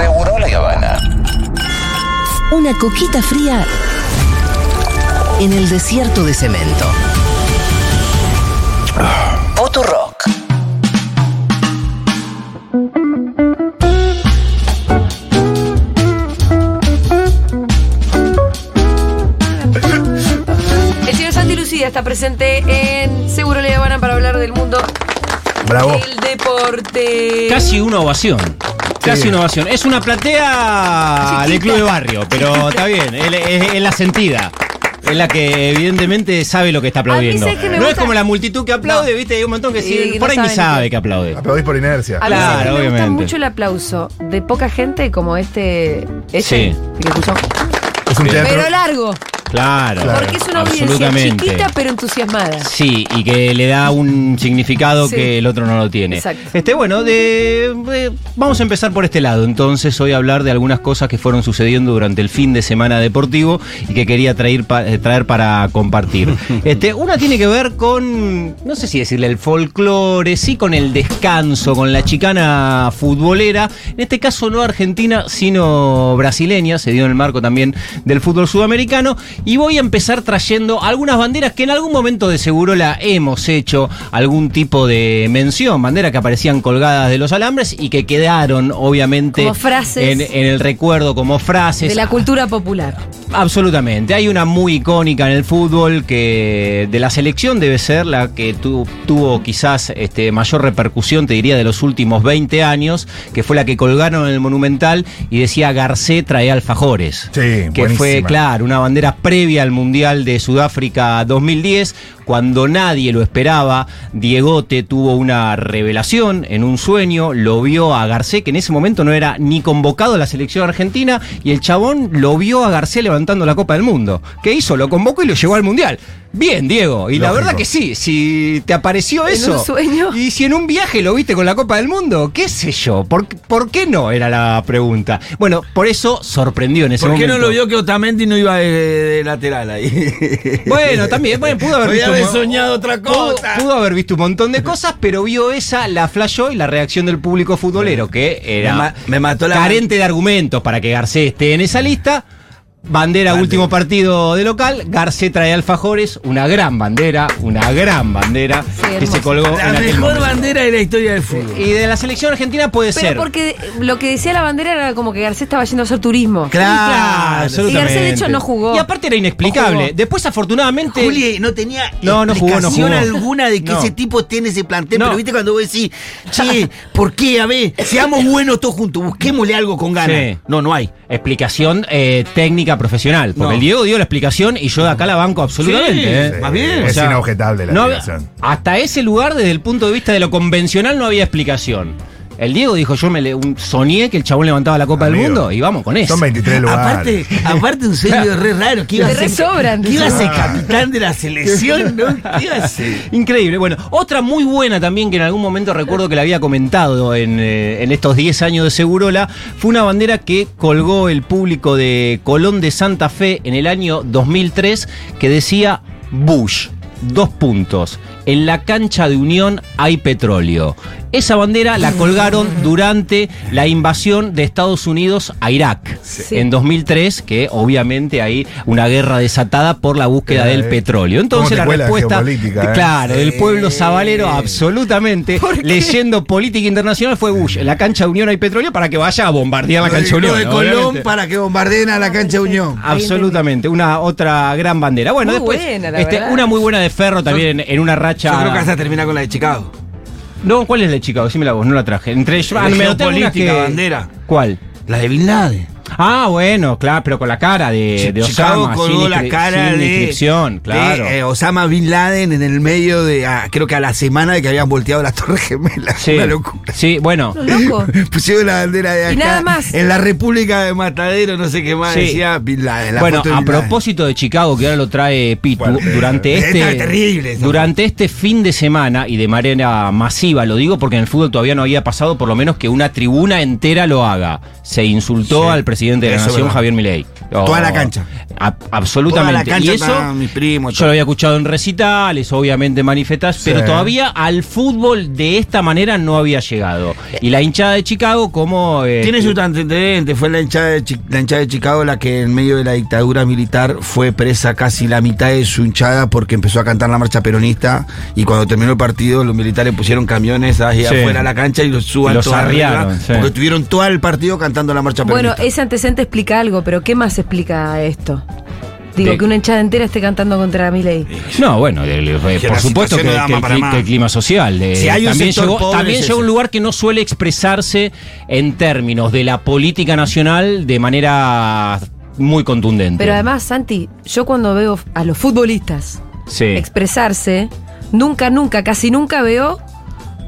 Seguro la Habana. Una coquita fría en el desierto de cemento. Rock. El señor Santi Lucía está presente en Seguro Le Habana para hablar del mundo Bravo. del deporte. Casi una ovación. Casi Sí. una ovación. Es una platea de Chiquita. club de barrio, pero está bien. Es, la sentida. Es la que evidentemente sabe lo que está aplaudiendo. ¿sabes qué me no es como la multitud que aplaude, No. viste, hay un montón que Sí, por no ahí ni sabe qué. que aplaude. Aplaudís por inercia. A Claro, ¿sabes qué me gusta obviamente. mucho el aplauso de poca gente como este. este Sí. que escuchó. Es un teatro. Pero largo. Claro. Claro. Porque es una audiencia absolutamente. chiquita pero entusiasmada. Sí, y que le da un significado Sí. que el otro no lo tiene. Exacto. Este, bueno, de, de- vamos a empezar por este lado. Entonces, hoy a hablar de algunas cosas que fueron sucediendo durante el fin de semana deportivo y que quería traer, pa- eh, traer para compartir. Este, una tiene que ver con, no sé si decirle el folclore, sí con el descanso, con la chicana futbolera. En este caso, no argentina, sino brasileña. Se dio en el marco también del fútbol sudamericano. Y voy a empezar trayendo algunas banderas que en algún momento de seguro la hemos hecho algún tipo de mención. Banderas que aparecían colgadas de los alambres y que quedaron, obviamente, Como frases. en, en el recuerdo como frases. De la cultura popular. Absolutamente. Hay una muy icónica en el fútbol que de la selección debe ser la que tu- tuvo quizás este, mayor repercusión, te diría, de los últimos 20 años, que fue la que colgaron en el Monumental y decía Garcé trae alfajores. Sí, que fue, claro, una bandera previa al Mundial de Sudáfrica 2010, cuando nadie lo esperaba. Diegote tuvo una revelación en un sueño, lo vio a Garcé, que en ese momento no era ni convocado a la selección argentina, y el chabón lo vio a Garcé levantando la Copa del Mundo. ¿Qué hizo? Lo convocó y lo llevó al Mundial. Bien, Diego. Y la verdad que sí, si te apareció ¿En eso. un sueño? Y si en un viaje lo viste con la Copa del Mundo, qué sé yo. ¿Por, por qué no? Era la pregunta. Bueno, por eso sorprendió en ese ¿Por qué momento. no lo vio que Otamendi no iba de, de lateral ahí? Bueno, también, bueno, pudo haber visto. un mo- soñado otra cosa. pudo haber visto un montón de cosas, pero vio esa, la flashó y la reacción del público futbolero, que era me mató la- carente de argumentos para que Garcés esté en esa lista. Bandera, Bandera. último partido de local. Garcé trae alfajores, una gran bandera, una gran bandera que se colgó La en aquel mejor momento. bandera de la historia del fútbol. Y de la selección argentina puede Pero ser. porque lo que decía la bandera era como que Garcés estaba yendo a hacer turismo. Claro, absolutamente. Y Garcés, de hecho, no jugó. Y aparte era inexplicable. Después, afortunadamente. Juli no tenía No, no jugó, no explicación jugó. alguna de que No. ese tipo tiene ese plantel. No. Pero viste cuando vos decís, che, ¿por qué? A ver, seamos buenos todos juntos, busquémosle algo con ganas. Sí. No, no hay. Explicación eh, técnica profesional. Porque No. el Diego dio la explicación y yo de acá la banco absolutamente. Sí, ¿eh? más bien. Es O sea, inobjetable la no hasta ese lugar, desde el punto de vista de lo convencional, no había explicación. El Diego dijo, yo me le, un- soñé que el chabón levantaba la Copa del Mundo y vamos con eso. Son 23 lugares. Aparte, aparte un sueño re raro. Que iba a ser, que iba a ser Ah. capitán de la selección, ¿no? ¿Qué iba a ser? Increíble. Bueno, otra muy buena también que en algún momento recuerdo que la había comentado en, eh, en estos 10 años de Segurola, fue una bandera que colgó el público de Colón de Santa Fe en el año 2003 que decía Bush. Dos puntos. En la cancha de Unión hay petróleo. Esa bandera la colgaron durante la invasión de Estados Unidos a Irak Sí. en 2003, que obviamente hay una guerra desatada por la búsqueda Eh, del petróleo. Entonces ¿cómo te la respuesta, geopolítica, eh? claro, del pueblo sabalero, absolutamente, leyendo política internacional fue Bush. En la cancha de Unión hay petróleo para que vaya a bombardear la cancha de Lo Unión. de Colón obviamente. para que bombardeen a la cancha de Unión. Absolutamente, una otra gran bandera. Bueno, Muy después buena, la este, una muy buena de Ferro también en, en una racha. Yo creo que esa termina con la de Chicago. No, ¿cuál es la de Chicago? Decímela vos, no la traje. Entre ah, me algunas geopolítica, bandera. ¿Cuál? La de Bin Laden. Ah, bueno, claro, pero con la cara de, de Chicago Osama, colgó sin la cara sin de, inscripción, claro. de, eh, Osama Bin Laden en el medio de, ah, creo que a la semana de que habían volteado las Torres Gemelas. sí, Una locura. sí, bueno, Loco. Pusieron la bandera de acá. Y nada más. En la República de Matadero, no sé qué más, Sí. decía Bin Laden. la bueno, a propósito de Chicago, que ahora lo trae Pitu, Fuerte. durante Esta este, es terrible, durante este fin de semana y de manera masiva, lo digo porque en el fútbol todavía no había pasado por lo menos que una tribuna entera lo haga. Se insultó Sí. al presidente presidente de la Nación, verdad. Javier Milei. Toda la cancha. A- absolutamente. Toda la cancha y eso mis primos, yo lo había escuchado en recitales, obviamente manifestas, pero todavía al fútbol de esta manera no había llegado. Y la hinchada de Chicago como... eh, Tiene su antecedente, fue la hinchada, de la hinchada de Chicago la que en medio de la dictadura militar fue presa casi la mitad de su hinchada porque empezó a cantar la marcha peronista y cuando terminó el partido los militares pusieron camiones ahí Sí. afuera a la cancha y los suban Y los todos arriba, arriaron, sí. porque estuvieron todo el partido cantando la marcha Bueno, peronista. ese explica algo, pero ¿qué más explica esto? Digo, De- que una hinchada entera esté cantando contra Milei. No, bueno, el- el- Que por supuesto que, no que el, para cli- más. que el clima social. eh, Si hay un también llegó, pobre, también es llegó a un lugar que no suele expresarse en términos de la política nacional de manera muy contundente. Pero además, Santi, yo cuando veo a los futbolistas sí. expresarse, nunca, nunca, casi nunca veo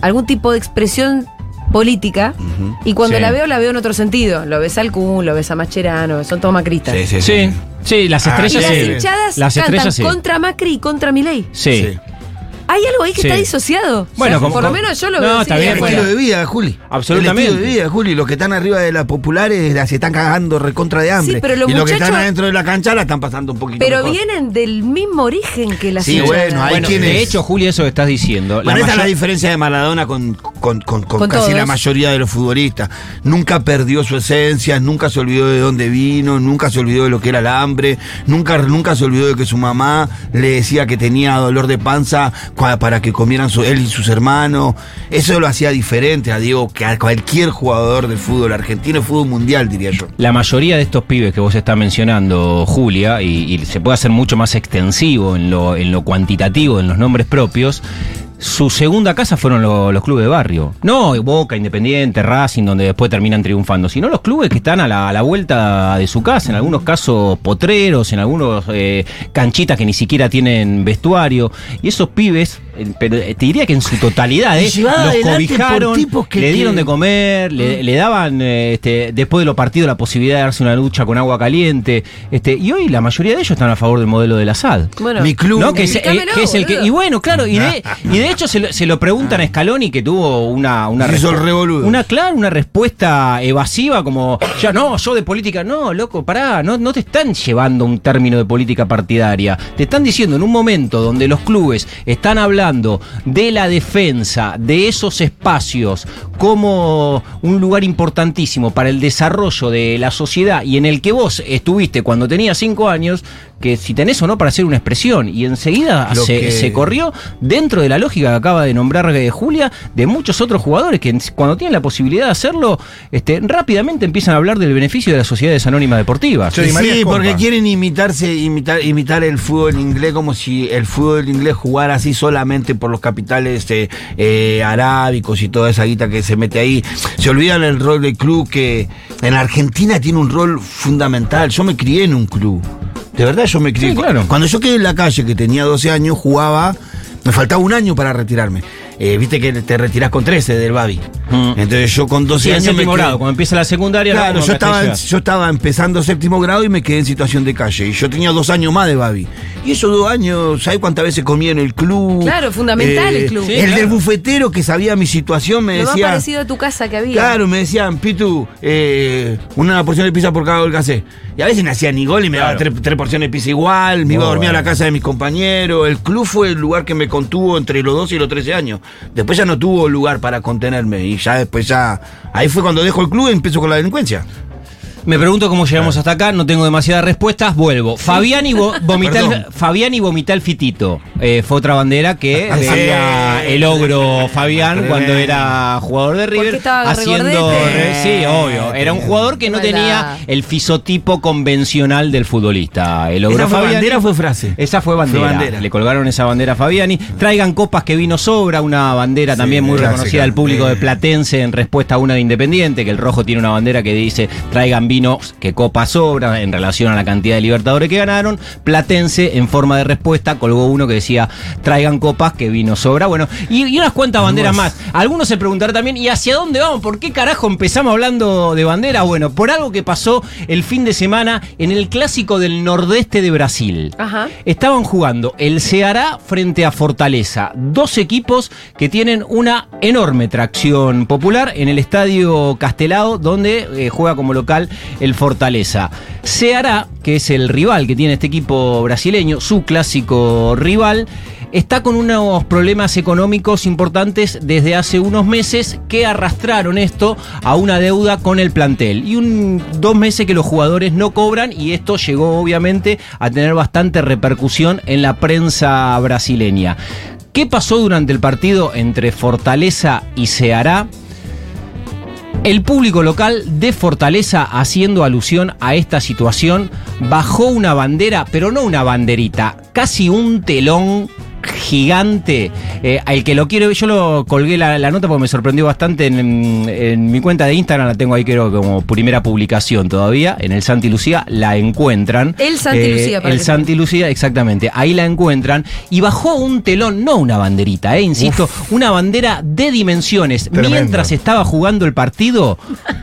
algún tipo de expresión política. Y cuando Sí. la veo, la veo en otro sentido. Lo ves al Kun, lo ves a Mascherano, son todos macristas. Sí, sí, Sí, sí, las Ah, Y estrellas las sí. hinchadas Las cantan estrellas sí. contra Macri y contra Milei. Sí. Hay algo ahí que Sí. está disociado. Bueno, O sea, como- por lo menos yo lo No, veo está bien, El estilo de vida, Juli. Absolutamente. El estilo de vida, Juli. Los que están arriba de las populares la se están cagando recontra de hambre. Sí, pero los y los que muchachos- están adentro de la cancha la están pasando un poquito Pero mejor. vienen del mismo origen que las Sí, bueno, hay Bueno, quienes- de hecho, Julia, eso que estás diciendo. Bueno, esa es la diferencia de Maradona con, con, con- con Con casi todos. la mayoría de los futbolistas. Nunca perdió su esencia, nunca se olvidó de dónde vino, nunca se olvidó de lo que era el hambre, nunca, nunca se olvidó de que su mamá le decía que tenía dolor de panza cua- para que comieran su- él y sus hermanos. Eso lo hacía diferente a Diego que a cualquier jugador del fútbol argentino, fútbol mundial, diría yo. La mayoría de estos pibes que vos estás mencionando, Julia, y, y se puede hacer mucho más extensivo en lo, en lo cuantitativo, en los nombres propios, su segunda casa fueron lo- los clubes de barrio. No Boca, Independiente, Racing, donde después terminan triunfando, sino los clubes que están a la, a la vuelta de su casa, en algunos casos potreros, en algunos eh, canchitas que ni siquiera tienen vestuario. Y esos pibes, pero eh, te diría que en su totalidad, eh, los cobijaron, tipos que le dieron de comer, le, le daban eh, este, después de los partidos la posibilidad de darse una ducha con agua caliente. Este, y hoy la mayoría de ellos están a favor del modelo del Assad. Bueno, Mi club. ¿No? Que es, eh, explícamelo, que es el que. Y bueno, claro, y de, y de hecho se lo, se lo preguntan a Scaloni que tuvo una, una. Una, claro, una respuesta evasiva, como ya no, yo de política, no, loco, pará, no, no te están llevando un término de política partidaria. Te están diciendo en un momento donde los clubes están hablando de la defensa de esos espacios como un lugar importantísimo para el desarrollo de la sociedad y en el que vos estuviste cuando tenías cinco años, que si tenés o no para hacer una expresión, y enseguida se, que- se corrió dentro de la lógica que acaba de nombrar eh, Julia, de muchos otros jugadores que cuando tienen la posibilidad de hacerlo, este, rápidamente empiezan a hablar del beneficio de las sociedades anónimas deportivas. Sí, porque quieren imitarse, imitar, imitar el fútbol inglés como si el fútbol inglés jugara así solamente por los capitales eh, eh, arábicos y toda esa guita que se mete ahí. Se olvidan el rol del club que en Argentina tiene un rol fundamental. Yo me crié en un club. De verdad yo me crié. Sí, claro. Cuando yo quedé en la calle, que tenía 12 años, jugaba, me faltaba un año para retirarme. Eh, Viste que te retirás con 13 del Babi. Mm. Entonces yo con 12 Sí, en años me séptimo quedé- grado, cuando empieza la secundaria. Claro, ¿no? yo estaba, en- yo estaba empezando séptimo grado y me quedé en situación de calle. Y yo tenía dos años más de Babi. Y esos dos años, ¿sabes cuántas veces comía en el club? Eh, Claro, fundamental el club. Sí, el claro. del bufetero que sabía mi situación me Lo más decía. parecido a tu casa que había. Claro, me decían, Pitu, eh, una porción de pizza por cada gol que hace. Y a veces me hacía ni gol y me daba tres, tres porciones de pizza igual, me iba a dormir a la casa de mis compañeros. El club fue el lugar que me contuvo entre los 12 y los 13 años. Después ya no tuvo lugar para contenerme. Y ya después ya. Ahí fue cuando dejo el club y empiezo con la delincuencia. Me pregunto cómo llegamos hasta acá, no tengo demasiadas respuestas, vuelvo. Fabiani, vo- vomital, Perdón. Fabiani vomital fitito. Eh, fue otra bandera que Ah, sí. decía el ogro Fabián cuando era jugador de River. haciendo re- Sí, obvio. Era un jugador que no tenía el fisotipo convencional del futbolista. El ogro ¿Esa fue Fabiani. bandera fue frase? Esa fue bandera. Fue bandera. Le colgaron esa bandera a Fabiani. Traigan copas que vino sobra, una bandera también muy clásica. reconocida al público de. Platense en respuesta a una de Independiente, que el rojo tiene una bandera que dice traigan vino que copa sobra en relación a la cantidad de libertadores que ganaron. Platense en forma de respuesta colgó uno que decía traigan copas que vino sobra. Bueno, y, y unas cuantas banderas más. Algunos se preguntarán también, ¿y hacia dónde vamos? ¿Por qué carajo empezamos hablando de banderas? Bueno, por algo que pasó el fin de semana en el clásico del nordeste de Brasil. Ajá. Estaban jugando el Ceará frente a Fortaleza, dos equipos que tienen una enorme tracción popular en el estadio Castelao, donde eh, juega como local el Fortaleza. Ceará, que es el rival que tiene este equipo brasileño, su clásico rival, está con unos problemas económicos importantes desde hace unos meses que arrastraron esto a una deuda con el plantel. Y un, dos meses que los jugadores no cobran y esto llegó obviamente a tener bastante repercusión en la prensa brasileña. ¿Qué pasó durante el partido entre Fortaleza y Ceará? El público local de Fortaleza, haciendo alusión a esta situación, bajó una bandera, pero no una banderita, casi un telón gigante. Eh, al que lo quiero, yo lo colgué la, la nota porque me sorprendió bastante en, en mi cuenta de Instagram, la tengo ahí creo como primera publicación todavía, en el Santi Lucía, la encuentran. El Santi Eh, Lucía, para El que Santi Lucía, exactamente. Ahí la encuentran y bajó un telón, no una banderita, eh, insisto, una bandera de dimensiones. Tremendo. Mientras estaba jugando el partido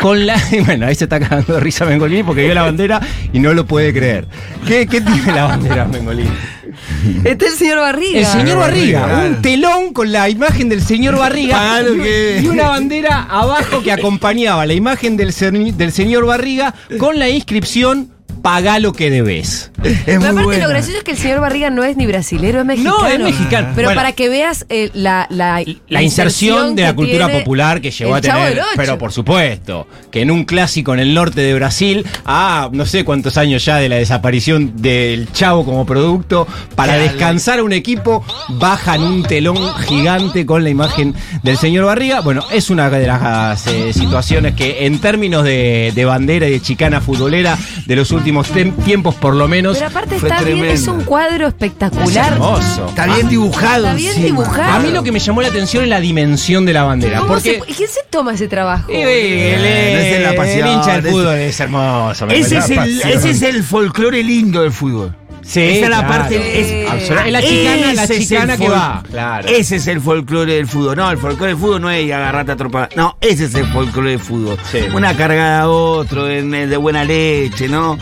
con la. Bueno, ahí se está cagando de risa Mengolini porque vio la bandera y no lo puede creer. ¿Qué, qué tiene la bandera Mengolini? Este es el señor Barriga. El señor Barriga, Barriga. un telón con la imagen del señor Barriga y, y una bandera abajo que acompañaba la imagen del, del señor Barriga con la inscripción Pagá lo que debes. Es muy aparte buena. lo gracioso es que el señor Barriga no es ni brasilero, es mexicano. No, es mexicano. Pero Bueno. para que veas eh, la, la, La inserción de la cultura popular que llegó a tener. Pero por supuesto, que en un clásico en el norte de Brasil, a no sé cuántos años ya de la desaparición del Chavo como producto, para descansar a un equipo, bajan un telón gigante con la imagen del señor Barriga. Bueno, es una de las eh, situaciones que en términos de, de bandera y de chicana futbolera de los últimos tem- tiempos, por lo menos, Pero aparte Fue está bien, es tremendo. un cuadro es espectacular. hermoso. Está bien dibujado. Está bien encima. dibujado. A mí lo que me llamó la atención es la dimensión de la bandera. ¿Cómo Porque se- ¿Quién se toma ese trabajo? Eh, el, No es en la pasión, el hincha del es- fútbol es hermoso. Ese es, el, ese es el folclore lindo del fútbol. Sí, Esa es la claro. parte. Es, la chicana, la es chicana que va. Claro. Ese es el folclore del fútbol. No, el folclore del fútbol no es agarrarte a tropa. No, ese es el folclore del fútbol. Sí. Una cargada a otro, eh, de buena leche, ¿no?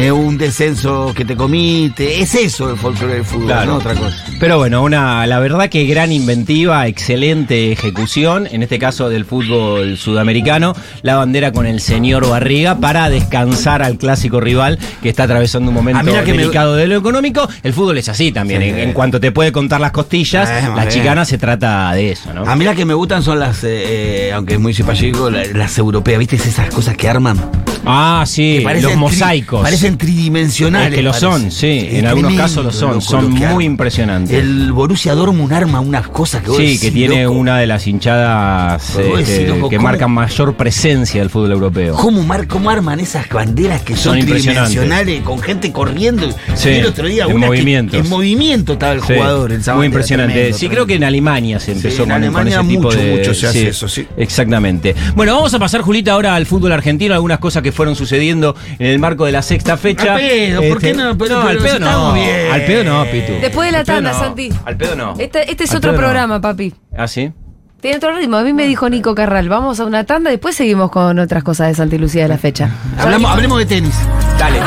Eh, un descenso que te comiste. Es eso el folclore del fútbol, Claro. no otra cosa. Pero bueno, una, la verdad que gran inventiva, excelente ejecución, en este caso del fútbol sudamericano, la bandera con el señor Barriga para descansar al clásico rival que está atravesando un momento A mí la que me- delicado de lo económico. El fútbol es así también, Sí. en, en cuanto te puede contar las costillas, Eh, más la chicana se trata de eso, ¿no? A mí las que me gustan son las, eh, eh, aunque es muy simpático, la- las europeas. ¿Viste esas cosas que arman? Ah, sí, los mosaicos. Parecen tridimensionales. Es que lo son, sí, Es en algunos casos lo son, son muy impresionantes. El Borussia Dortmund arma unas cosas que vos Sí, decís, que tiene loco, una de las hinchadas decís, loco, que ¿cómo? marcan mayor presencia del fútbol europeo. ¿Cómo, mar- cómo arman esas banderas que son, Son tridimensionales con gente corriendo? Sí, el otro día en movimientos. en movimiento estaba el Sí, jugador. esa muy impresionante. tremendo, sí, tremendo. creo que en Alemania se Sí, empezó en con, con Alemania ese tipo mucho, de. mucho se hace eso, sí. Exactamente. Bueno, vamos a pasar, Julita, ahora al fútbol argentino, algunas cosas que fueron sucediendo en el marco de la sexta fecha. Al pedo, ¿por qué no? Pero- no, pero al pedo estamos no. bien. Al pedo no, Pitu. Después de la tanda, no. Santi. Al pedo no. Este, este es Al otro no. programa, papi. Ah, sí. Tiene otro ritmo. A mí me dijo Nico Carral, vamos a una tanda y después seguimos con otras cosas de Santi Lucía de la fecha. Hablamos, hablemos de tenis. Dale.